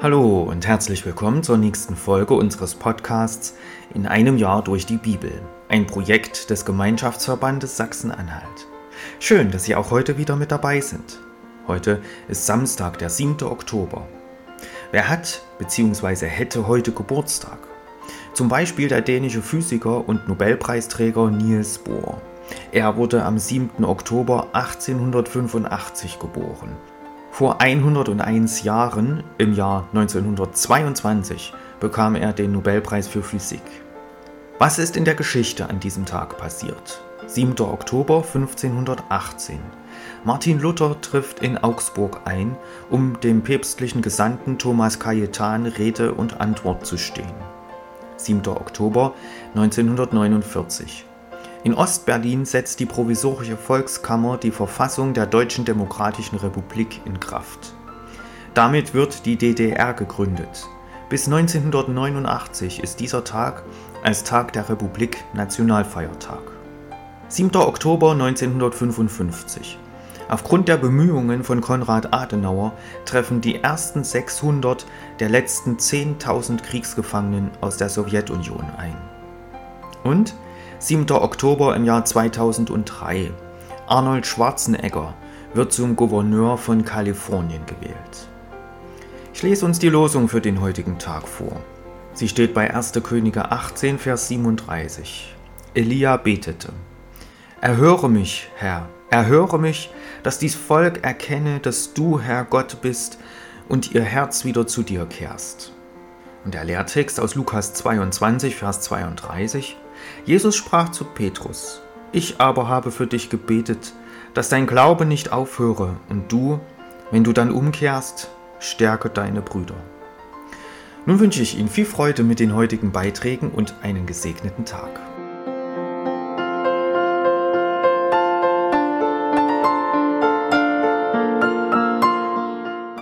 Hallo und herzlich willkommen zur nächsten Folge unseres Podcasts In einem Jahr durch die Bibel, ein Projekt des Gemeinschaftsverbandes Sachsen-Anhalt. Schön, dass Sie auch heute wieder mit dabei sind. Heute ist Samstag, der 7. Oktober. Wer hat bzw. hätte heute Geburtstag? Zum Beispiel der dänische Physiker und Nobelpreisträger Niels Bohr. Er wurde am 7. Oktober 1885 geboren. Vor 101 Jahren, im Jahr 1922, bekam er den Nobelpreis für Physik. Was ist in der Geschichte an diesem Tag passiert? 7. Oktober 1518. Martin Luther trifft in Augsburg ein, um dem päpstlichen Gesandten Thomas Cajetan Rede und Antwort zu stehen. 7. Oktober 1949. In Ostberlin setzt die Provisorische Volkskammer die Verfassung der Deutschen Demokratischen Republik in Kraft. Damit wird die DDR gegründet. Bis 1989 ist dieser Tag als Tag der Republik Nationalfeiertag. 7. Oktober 1955. Aufgrund der Bemühungen von Konrad Adenauer treffen die ersten 600 der letzten 10.000 Kriegsgefangenen aus der Sowjetunion ein. Und 7. Oktober im Jahr 2003. Arnold Schwarzenegger wird zum Gouverneur von Kalifornien gewählt. Ich lese uns die Losung für den heutigen Tag vor. Sie steht bei 1. Könige 18, Vers 37. Elia betete: Erhöre mich, Herr, erhöre mich, dass dies Volk erkenne, dass du, Herr Gott bist und ihr Herz wieder zu dir kehrst. Und der Lehrtext aus Lukas 22, Vers 32. Jesus sprach zu Petrus, ich aber habe für dich gebetet, dass dein Glaube nicht aufhöre und du, wenn du dann umkehrst, stärke deine Brüder. Nun wünsche ich Ihnen viel Freude mit den heutigen Beiträgen und einen gesegneten Tag.